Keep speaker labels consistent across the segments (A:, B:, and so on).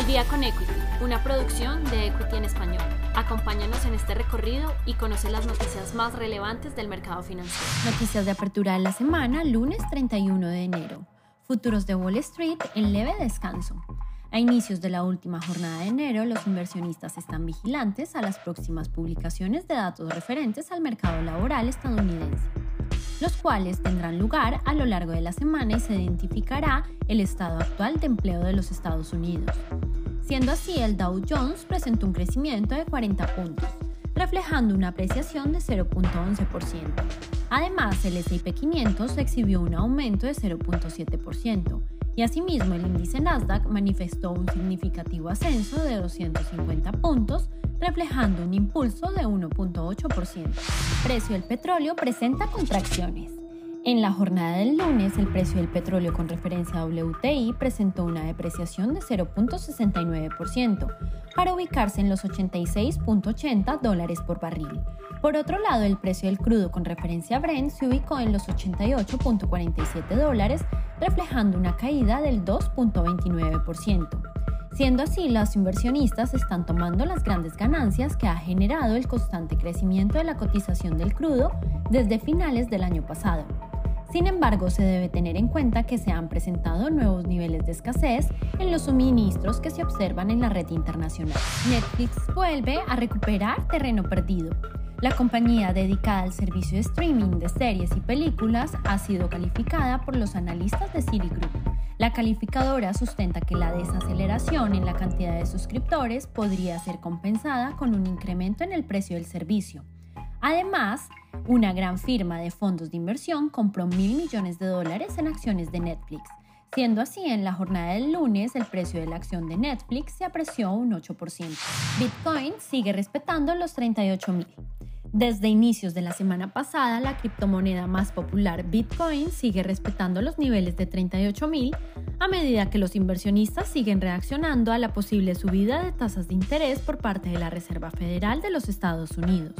A: Al día con Equity, una producción de Equity en español. Acompáñanos en este recorrido y conoce las noticias más relevantes del mercado financiero.
B: Noticias de apertura de la semana, lunes 31 de enero. Futuros de Wall Street en leve descanso. A inicios de la última jornada de enero, los inversionistas están vigilantes a las próximas publicaciones de datos referentes al mercado laboral estadounidense, los cuales tendrán lugar a lo largo de la semana y se identificará el estado actual de empleo de los Estados Unidos. Siendo así, el Dow Jones presentó un crecimiento de 40 puntos, reflejando una apreciación de 0.11%. Además, el S&P 500 exhibió un aumento de 0.7% y asimismo el índice Nasdaq manifestó un significativo ascenso de 250 puntos, reflejando un impulso de 1.8%. Precio del petróleo presenta contracciones. En la jornada del lunes, el precio del petróleo con referencia a WTI presentó una depreciación de 0.69%, para ubicarse en los 86.80 dólares por barril. Por otro lado, el precio del crudo con referencia a Brent se ubicó en los 88.47 dólares, reflejando una caída del 2.29%. Siendo así, los inversionistas están tomando las grandes ganancias que ha generado el constante crecimiento de la cotización del crudo desde finales del año pasado. Sin embargo, se debe tener en cuenta que se han presentado nuevos niveles de escasez en los suministros que se observan en la red internacional. Netflix vuelve a recuperar terreno perdido. La compañía dedicada al servicio de streaming de series y películas ha sido calificada por los analistas de Citigroup. La calificadora sustenta que la desaceleración en la cantidad de suscriptores podría ser compensada con un incremento en el precio del servicio. Además, una gran firma de fondos de inversión compró mil millones de dólares en acciones de Netflix. Siendo así, en la jornada del lunes el precio de la acción de Netflix se apreció un 8%. Bitcoin sigue respetando los 38 mil. Desde inicios de la semana pasada, la criptomoneda más popular Bitcoin sigue respetando los niveles de 38 mil a medida que los inversionistas siguen reaccionando a la posible subida de tasas de interés por parte de la Reserva Federal de los Estados Unidos.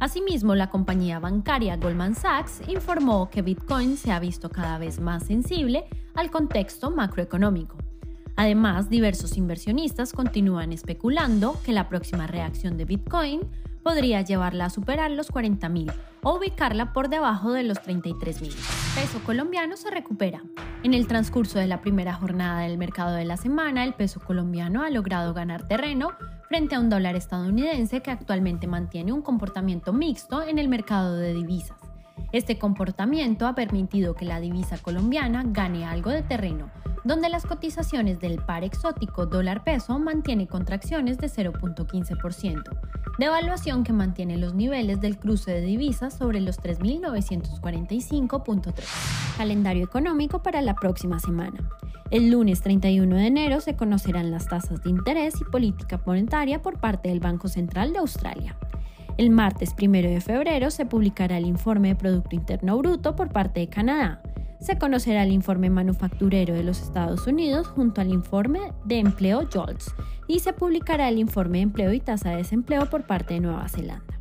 B: Asimismo, la compañía bancaria Goldman Sachs informó que Bitcoin se ha visto cada vez más sensible al contexto macroeconómico. Además, diversos inversionistas continúan especulando que la próxima reacción de Bitcoin podría llevarla a superar los 40.000 o ubicarla por debajo de los 33.000. Peso colombiano se recupera. En el transcurso de la primera jornada del mercado de la semana, el peso colombiano ha logrado ganar terreno frente a un dólar estadounidense que actualmente mantiene un comportamiento mixto en el mercado de divisas. Este comportamiento ha permitido que la divisa colombiana gane algo de terreno, donde las cotizaciones del par exótico dólar-peso mantiene contracciones de 0.15%, devaluación que mantiene los niveles del cruce de divisas sobre los 3.945.3. Calendario económico para la próxima semana. El lunes 31 de enero se conocerán las tasas de interés y política monetaria por parte del Banco Central de Australia. El martes 1 de febrero se publicará el informe de Producto Interno Bruto por parte de Canadá. Se conocerá el informe manufacturero de los Estados Unidos junto al informe de empleo JOLTS y se publicará el informe de empleo y tasa de desempleo por parte de Nueva Zelanda.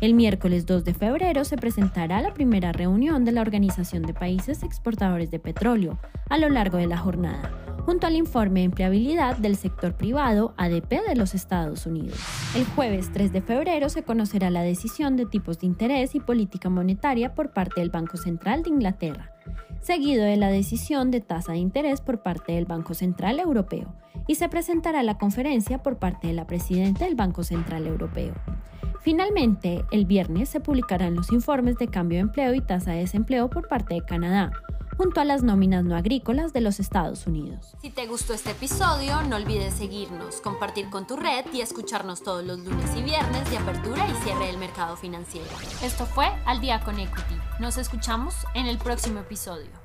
B: El miércoles 2 de febrero se presentará la primera reunión de la Organización de Países Exportadores de Petróleo a lo largo de la jornada, junto al informe de empleabilidad del sector privado ADP de los Estados Unidos. El jueves 3 de febrero se conocerá la decisión de tipos de interés y política monetaria por parte del Banco Central de Inglaterra, seguido de la decisión de tasa de interés por parte del Banco Central Europeo, y se presentará la conferencia por parte de la presidenta del Banco Central Europeo. Finalmente, el viernes se publicarán los informes de cambio de empleo y tasa de desempleo por parte de Canadá, junto a las nóminas no agrícolas de los Estados Unidos.
A: Si te gustó este episodio, no olvides seguirnos, compartir con tu red y escucharnos todos los lunes y viernes de apertura y cierre del mercado financiero. Esto fue Al Día con Equity. Nos escuchamos en el próximo episodio.